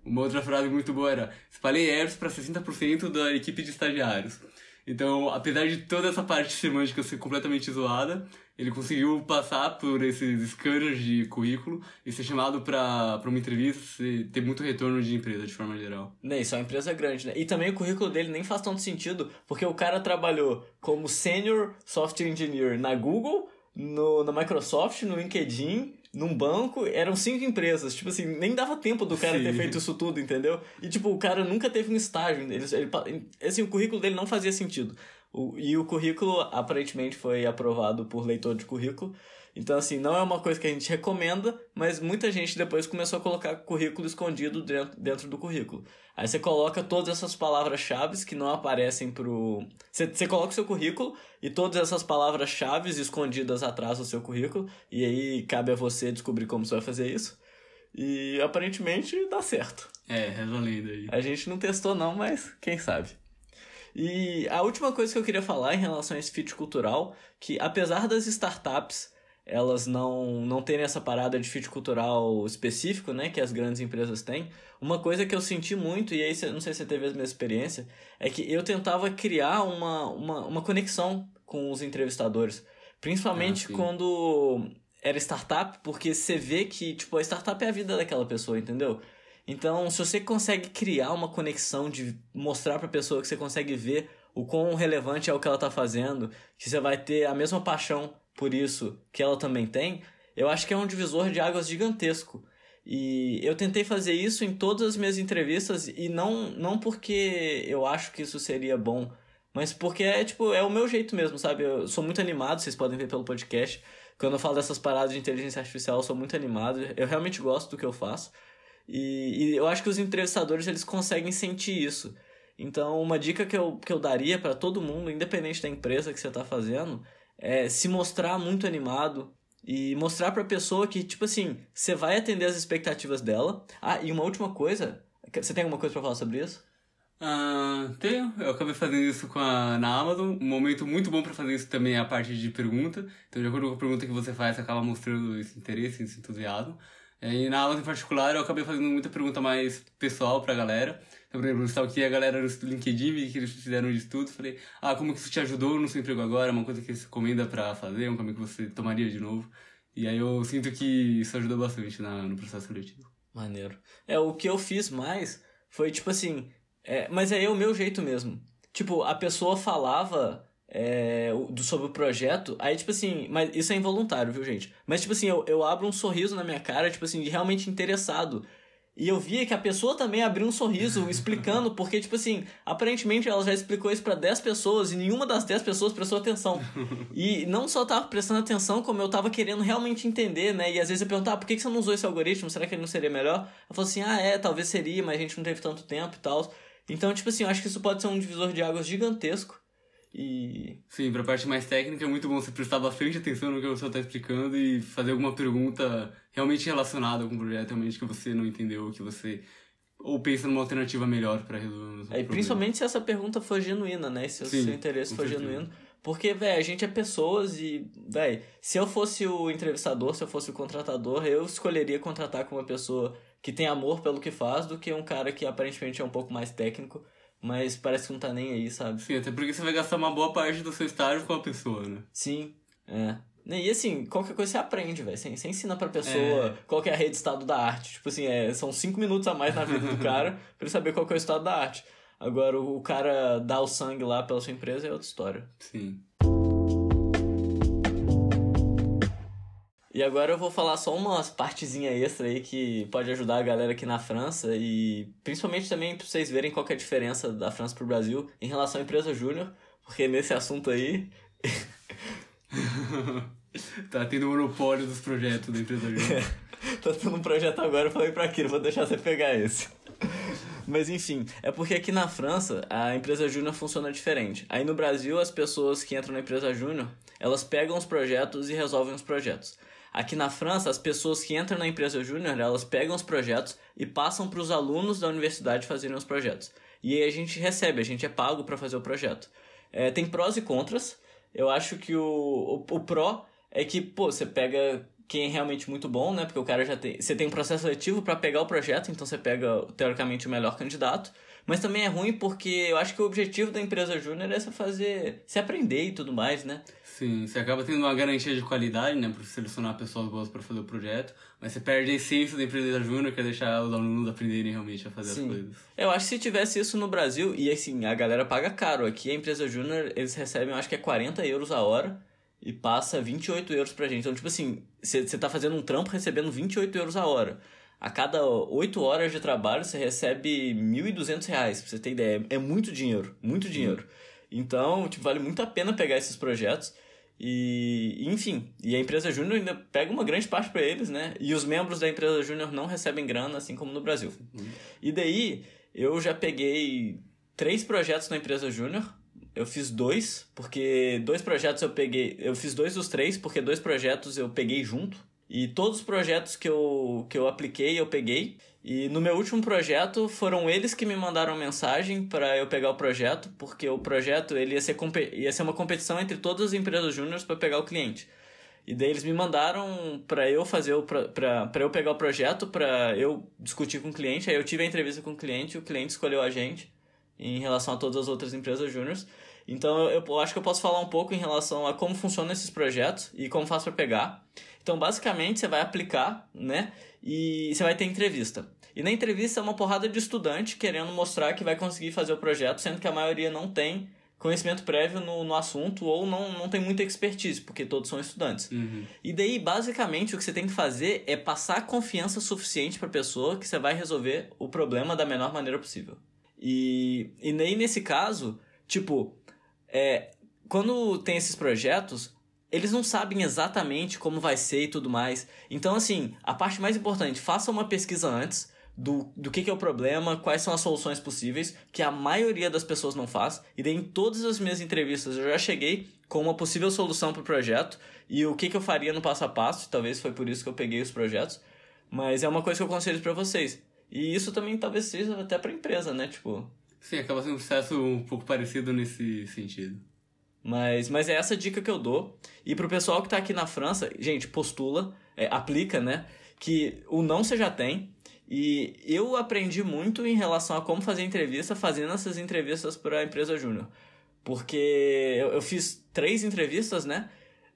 Uma outra frase muito boa era: espalhei apps para 60% da equipe de estagiários. Então, apesar de toda essa parte semântica ser completamente zoada, ele conseguiu passar por esses scanners de currículo e ser chamado para uma entrevista e ter muito retorno de empresa de forma geral. Né, isso é uma empresa grande, né? E também o currículo dele nem faz tanto sentido, porque o cara trabalhou como Senior Software Engineer na Google, no, na Microsoft, no LinkedIn, num banco, eram cinco empresas. Tipo assim, nem dava tempo do cara Sim. ter feito isso tudo, entendeu? E, tipo, o cara nunca teve um estágio. Ele, ele, assim, o currículo dele não fazia sentido. O, e o currículo aparentemente foi aprovado por leitor de currículo. Então, assim, não é uma coisa que a gente recomenda, mas muita gente depois começou a colocar currículo escondido dentro, dentro do currículo. Aí você coloca todas essas palavras-chave que não aparecem pro. Você, você coloca o seu currículo e todas essas palavras-chave escondidas atrás do seu currículo, e aí cabe a você descobrir como você vai fazer isso. E aparentemente dá certo. É, resolvendo aí. A gente não testou, não, mas quem sabe. E a última coisa que eu queria falar em relação a esse fit cultural, que apesar das startups elas não, não terem essa parada de fit cultural específico, né, que as grandes empresas têm, uma coisa que eu senti muito, e aí não sei se você teve a mesma experiência, é que eu tentava criar uma, uma, uma conexão com os entrevistadores. Principalmente ah, quando era startup, porque você vê que, tipo, a startup é a vida daquela pessoa, entendeu? Então, se você consegue criar uma conexão de mostrar para a pessoa que você consegue ver o quão relevante é o que ela está fazendo, que você vai ter a mesma paixão por isso que ela também tem, eu acho que é um divisor de águas gigantesco. E eu tentei fazer isso em todas as minhas entrevistas e não não porque eu acho que isso seria bom, mas porque é tipo, é o meu jeito mesmo, sabe? Eu sou muito animado, vocês podem ver pelo podcast. Quando eu falo dessas paradas de inteligência artificial, eu sou muito animado. Eu realmente gosto do que eu faço. E, e eu acho que os entrevistadores eles conseguem sentir isso. Então, uma dica que eu, que eu daria para todo mundo, independente da empresa que você está fazendo, é se mostrar muito animado e mostrar para a pessoa que, tipo assim, você vai atender as expectativas dela. Ah, e uma última coisa, você tem alguma coisa para falar sobre isso? Ah, tenho. Eu acabei fazendo isso com a, na Amazon. Um momento muito bom para fazer isso também é a parte de pergunta. Então, de acordo com a pergunta que você faz, você acaba mostrando esse interesse, esse entusiasmo. E na aula em particular eu acabei fazendo muita pergunta mais pessoal pra galera. Então, por exemplo, eu aqui a galera no LinkedIn, vi que eles fizeram de estudo, falei, ah, como que isso te ajudou no seu emprego agora? Uma coisa que você recomenda pra fazer, um caminho que você tomaria de novo. E aí eu sinto que isso ajudou bastante na, no processo seletivo. Maneiro. É, o que eu fiz mais foi tipo assim, é, mas é o meu jeito mesmo. Tipo, a pessoa falava é, do, sobre o projeto. Aí, tipo assim, mas isso é involuntário, viu, gente? Mas, tipo assim, eu, eu abro um sorriso na minha cara, tipo assim, de realmente interessado. E eu via que a pessoa também abriu um sorriso explicando, porque, tipo assim, aparentemente ela já explicou isso para 10 pessoas e nenhuma das 10 pessoas prestou atenção. E não só tava prestando atenção, como eu tava querendo realmente entender, né? E às vezes eu perguntava, ah, por que você não usou esse algoritmo? Será que ele não seria melhor? Eu falou assim, ah, é, talvez seria, mas a gente não teve tanto tempo e tal. Então, tipo assim, eu acho que isso pode ser um divisor de águas gigantesco e... Sim, pra parte mais técnica é muito bom você prestar bastante atenção no que a pessoa está explicando e fazer alguma pergunta realmente relacionada com o projeto, realmente que você não entendeu, que você ou pensa numa alternativa melhor para resolver é, Principalmente se essa pergunta for genuína, né? Se o Sim, seu interesse for certeza. genuíno. Porque, velho, a gente é pessoas e, velho, se eu fosse o entrevistador, se eu fosse o contratador, eu escolheria contratar com uma pessoa que tem amor pelo que faz do que um cara que aparentemente é um pouco mais técnico, mas parece que não tá nem aí, sabe? Sim, até porque você vai gastar uma boa parte do seu estágio com a pessoa, né? Sim, é. E assim, qualquer coisa você aprende, velho. Você, você ensina pra pessoa é. qual é a rede de estado da arte. Tipo assim, é, são cinco minutos a mais na vida do cara pra ele saber qual é o estado da arte. Agora, o cara dar o sangue lá pela sua empresa é outra história. Sim. E agora eu vou falar só umas partezinha extra aí que pode ajudar a galera aqui na França e principalmente também pra vocês verem qual é a diferença da França pro Brasil em relação à empresa júnior, porque nesse assunto aí. tá tendo monopólio dos projetos da empresa júnior. tá tendo um projeto agora, eu falei pra aquilo, vou deixar você pegar esse. Mas enfim, é porque aqui na França a empresa júnior funciona diferente. Aí no Brasil, as pessoas que entram na empresa júnior, elas pegam os projetos e resolvem os projetos. Aqui na França, as pessoas que entram na empresa júnior, elas pegam os projetos e passam para os alunos da universidade fazerem os projetos. E aí a gente recebe, a gente é pago para fazer o projeto. É, tem prós e contras. Eu acho que o, o, o pró é que, pô, você pega quem é realmente muito bom, né? Porque o cara já tem. Você tem um processo seletivo para pegar o projeto, então você pega, teoricamente, o melhor candidato. Mas também é ruim porque eu acho que o objetivo da empresa júnior é fazer. se aprender e tudo mais, né? Sim, você acaba tendo uma garantia de qualidade, né? Pra selecionar pessoas boas para fazer o projeto. Mas você perde a essência da empresa júnior, que é deixar os alunos aprenderem realmente a fazer Sim. as coisas. Eu acho que se tivesse isso no Brasil, e assim, a galera paga caro. Aqui a empresa júnior, eles recebem, eu acho que é 40 euros a hora e passa 28 euros pra gente. Então, tipo assim, você tá fazendo um trampo recebendo 28 euros a hora. A cada 8 horas de trabalho você recebe 1.200 reais, pra você ter ideia. É muito dinheiro, muito dinheiro. Então, tipo, vale muito a pena pegar esses projetos. E, enfim, e a empresa júnior ainda pega uma grande parte para eles, né? E os membros da empresa júnior não recebem grana, assim como no Brasil. Uhum. E daí, eu já peguei três projetos na empresa júnior eu fiz dois, porque dois projetos eu peguei. Eu fiz dois dos três, porque dois projetos eu peguei junto. E todos os projetos que eu, que eu apliquei, eu peguei. E no meu último projeto, foram eles que me mandaram mensagem para eu pegar o projeto, porque o projeto ele ia ser, ia ser uma competição entre todas as empresas júniores para pegar o cliente. E daí eles me mandaram para eu fazer o para eu pegar o projeto, para eu discutir com o cliente. Aí eu tive a entrevista com o cliente, o cliente escolheu a gente em relação a todas as outras empresas júniores. Então eu, eu acho que eu posso falar um pouco em relação a como funcionam esses projetos e como faz para pegar. Então, basicamente, você vai aplicar, né? E você vai ter entrevista. E na entrevista é uma porrada de estudante querendo mostrar que vai conseguir fazer o projeto, sendo que a maioria não tem conhecimento prévio no, no assunto ou não, não tem muita expertise, porque todos são estudantes. Uhum. E daí, basicamente, o que você tem que fazer é passar confiança suficiente para a pessoa que você vai resolver o problema da menor maneira possível. E, e nem nesse caso, tipo, é, quando tem esses projetos, eles não sabem exatamente como vai ser e tudo mais. Então, assim, a parte mais importante, faça uma pesquisa antes do, do que, que é o problema, quais são as soluções possíveis, que a maioria das pessoas não faz. E daí, em todas as minhas entrevistas, eu já cheguei com uma possível solução para o projeto e o que, que eu faria no passo a passo. Talvez foi por isso que eu peguei os projetos. Mas é uma coisa que eu aconselho para vocês. E isso também talvez seja até para a empresa, né? Tipo, Sim, acaba sendo um processo um pouco parecido nesse sentido. Mas, mas é essa dica que eu dou. E pro pessoal que tá aqui na França, gente, postula, é, aplica, né? Que o não você já tem. E eu aprendi muito em relação a como fazer entrevista, fazendo essas entrevistas para a empresa Júnior. Porque eu, eu fiz três entrevistas, né?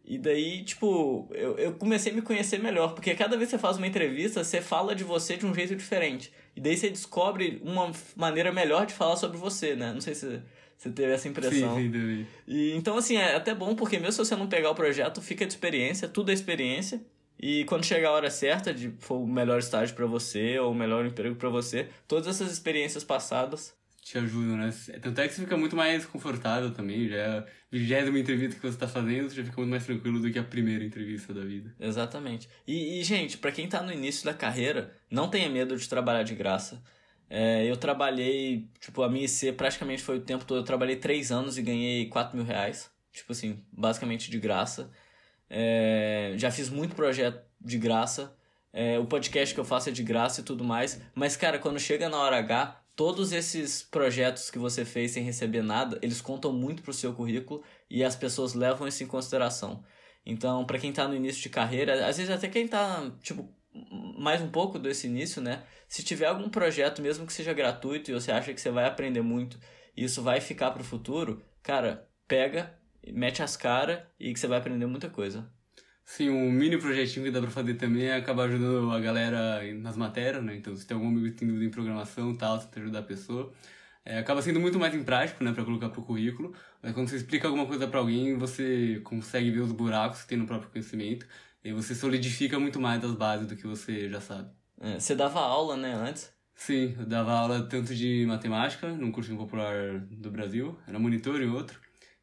E daí, tipo, eu, eu comecei a me conhecer melhor, porque cada vez que você faz uma entrevista, você fala de você de um jeito diferente. E daí você descobre uma maneira melhor de falar sobre você, né? Não sei se você teve essa impressão. Sim, sim, E, então, assim, é até bom, porque mesmo se você não pegar o projeto, fica de experiência, tudo é experiência. E quando chegar a hora certa de for o melhor estágio para você ou o melhor emprego para você, todas essas experiências passadas te ajudam, né? Tanto é que você fica muito mais confortável também, já é a vigésima entrevista que você está fazendo, você já fica muito mais tranquilo do que a primeira entrevista da vida. Exatamente. E, e gente, para quem tá no início da carreira, não tenha medo de trabalhar de graça. É, eu trabalhei, tipo, a minha IC praticamente foi o tempo todo, eu trabalhei três anos e ganhei 4 mil reais. Tipo assim, basicamente de graça. É, já fiz muito projeto de graça. É, o podcast que eu faço é de graça e tudo mais. Mas, cara, quando chega na hora H, todos esses projetos que você fez sem receber nada, eles contam muito pro seu currículo e as pessoas levam isso em consideração. Então, para quem tá no início de carreira, às vezes até quem tá, tipo, mais um pouco desse início, né? Se tiver algum projeto, mesmo que seja gratuito e você acha que você vai aprender muito e isso vai ficar pro futuro, cara, pega, mete as caras e que você vai aprender muita coisa. Sim, um mini projetinho que dá pra fazer também é acabar ajudando a galera nas matérias, né? Então, se tem algum amigo que tem dúvida em programação e tal, você ajudar a pessoa. É, acaba sendo muito mais em prático, né, pra colocar pro currículo. Mas quando você explica alguma coisa para alguém, você consegue ver os buracos que tem no próprio conhecimento. E você solidifica muito mais das bases do que você já sabe. É, você dava aula, né, antes? Sim, eu dava aula tanto de matemática, num curso popular do Brasil, era monitor em outro.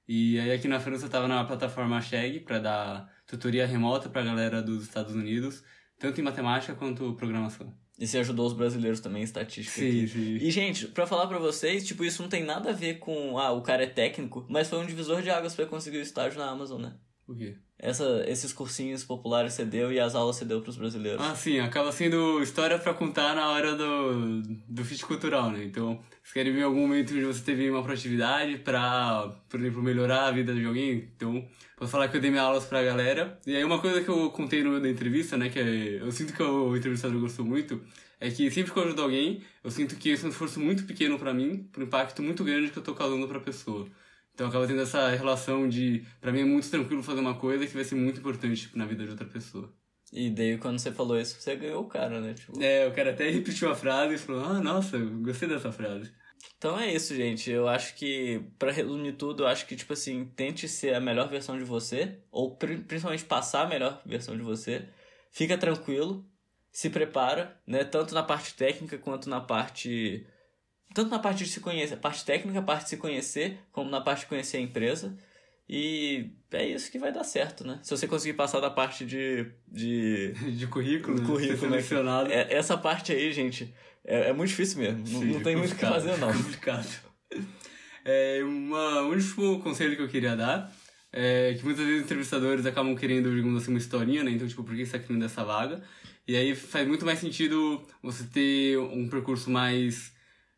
E aí aqui na França eu tava na plataforma Cheg para dar tutoria remota pra galera dos Estados Unidos, tanto em matemática quanto programação. E você ajudou os brasileiros também em estatística Sim, aqui. sim. E, gente, pra falar pra vocês, tipo, isso não tem nada a ver com, ah, o cara é técnico, mas foi um divisor de águas pra conseguir o estágio na Amazon, né? O quê? Essa, esses cursinhos populares você deu e as aulas você deu pros brasileiros. Ah, sim, acaba sendo história pra contar na hora do, do fit cultural, né? Então, vocês querem ver algum momento onde você teve uma proatividade pra, por exemplo, melhorar a vida de alguém? Então, vou falar que eu dei minhas aulas pra galera. E aí, uma coisa que eu contei no meio da entrevista, né, que é, eu sinto que o entrevistador gostou muito, é que sempre que eu ajudo alguém, eu sinto que esse é um esforço muito pequeno pra mim, um impacto muito grande que eu tô causando pra pessoa. Então acaba tendo essa relação de, pra mim é muito tranquilo fazer uma coisa que vai ser muito importante tipo, na vida de outra pessoa. E daí, quando você falou isso, você ganhou o cara, né? Tipo... É, o cara até repetiu a frase e falou, ah, nossa, gostei dessa frase. Então é isso, gente. Eu acho que, pra resumir tudo, eu acho que, tipo assim, tente ser a melhor versão de você, ou pri- principalmente passar a melhor versão de você. Fica tranquilo, se prepara, né? Tanto na parte técnica quanto na parte. Tanto na parte de se conhecer, parte técnica, a parte de se conhecer, como na parte de conhecer a empresa. E é isso que vai dar certo, né? Se você conseguir passar da parte de. de De currículo, né? currículo, né? selecionado. É- essa parte aí, gente, é, é muito difícil mesmo. Não, Sim, não tem muito o que fazer, não. complicado. É, uma, um último conselho que eu queria dar é que muitas vezes entrevistadores acabam querendo, digamos assim, uma historinha, né? Então, tipo, por que você tá querendo essa vaga? E aí faz muito mais sentido você ter um percurso mais...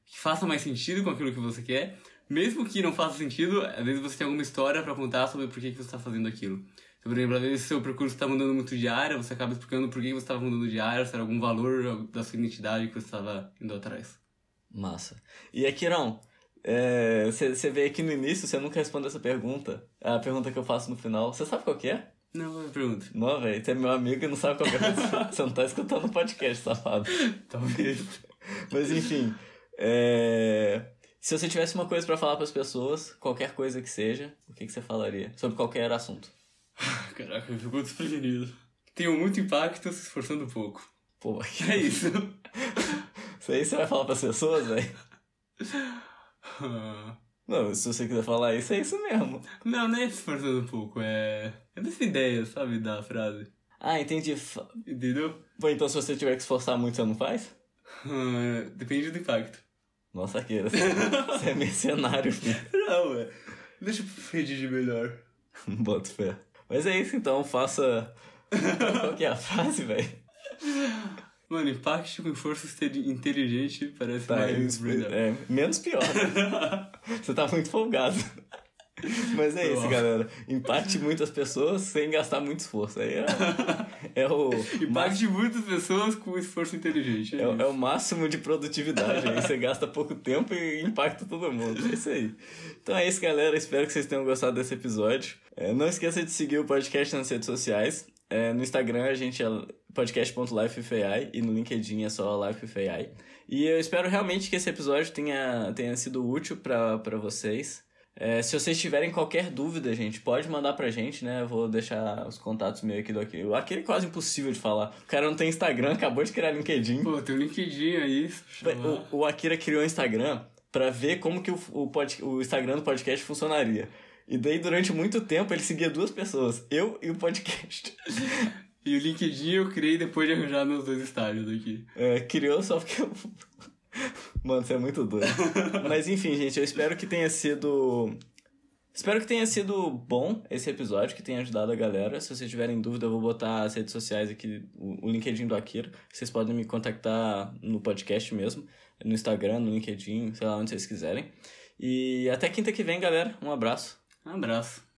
que faça mais sentido com aquilo que você quer. Mesmo que não faça sentido, às vezes você tem alguma história para contar sobre por que, que você tá fazendo aquilo. Então, por exemplo, às vezes seu percurso está mudando muito de área, você acaba explicando por que você estava mudando de área, se era algum valor da sua identidade que você estava indo atrás. Massa. E Akirão, você veio aqui no início, você nunca respondeu essa pergunta. A pergunta que eu faço no final. Você sabe qual que é? Não, eu pergunto. Não, velho. Você é meu amigo e não sabe qual que é. Você não tá escutando o podcast, safado. Talvez. Mas enfim. É, Se você tivesse uma coisa pra falar pras pessoas, qualquer coisa que seja, o que, que você falaria? Sobre qualquer assunto. Caraca, eu fico desprevenido. Tenho muito impacto se esforçando pouco. Pô, É isso. Isso aí você vai falar pras pessoas, velho? Não, se você quiser falar isso, é isso mesmo. Não, não é se esforçando pouco, é. É dessa ideia, sabe, da frase. Ah, entendi. Entendeu? Bom, então se você tiver que esforçar muito, você não faz? Depende do impacto. Nossa, Akira, você você é mercenário, filho. Não, é. Deixa eu redigir melhor. Boto fé. Mas é isso então, faça. Qual que é a frase, velho? Mano, impacte com força inteligente parece Tá, mais verdade. é, menos pior. Você tá muito folgado. Mas é isso, galera. Impacte muitas pessoas sem gastar muito esforço. Aí é, é o. Impacte muitas pessoas com esforço inteligente. É, É, o- é o máximo de produtividade. Aí você gasta pouco tempo e impacta todo mundo. É isso aí. Então é isso, galera. Espero que vocês tenham gostado desse episódio. É, não esqueça de seguir o podcast nas redes sociais. É, no Instagram a gente é podcast.lifefai e no LinkedIn é só lifefai. E eu espero realmente que esse episódio tenha, tenha sido útil pra vocês. É, se vocês tiverem qualquer dúvida, gente, pode mandar pra gente, né? Eu vou deixar os contatos meio aqui do aquele. Aquele é quase impossível de falar. O cara não tem Instagram, acabou de criar LinkedIn. Pô, tem um LinkedIn aí. O, o Akira criou o Instagram pra ver como que o, o, pod, o Instagram do podcast funcionaria. E daí, durante muito tempo, ele seguia duas pessoas. Eu e o podcast. E o LinkedIn eu criei depois de arranjar meus dois estágios aqui. É, criou só porque eu... Mano, você é muito doido. Mas enfim, gente, eu espero que tenha sido Espero que tenha sido bom esse episódio, que tenha ajudado a galera. Se vocês tiverem dúvida, eu vou botar as redes sociais aqui, o LinkedIn do Akira. Vocês podem me contactar no podcast mesmo, no Instagram, no LinkedIn, sei lá onde vocês quiserem. E até quinta que vem, galera. Um abraço. Um abraço.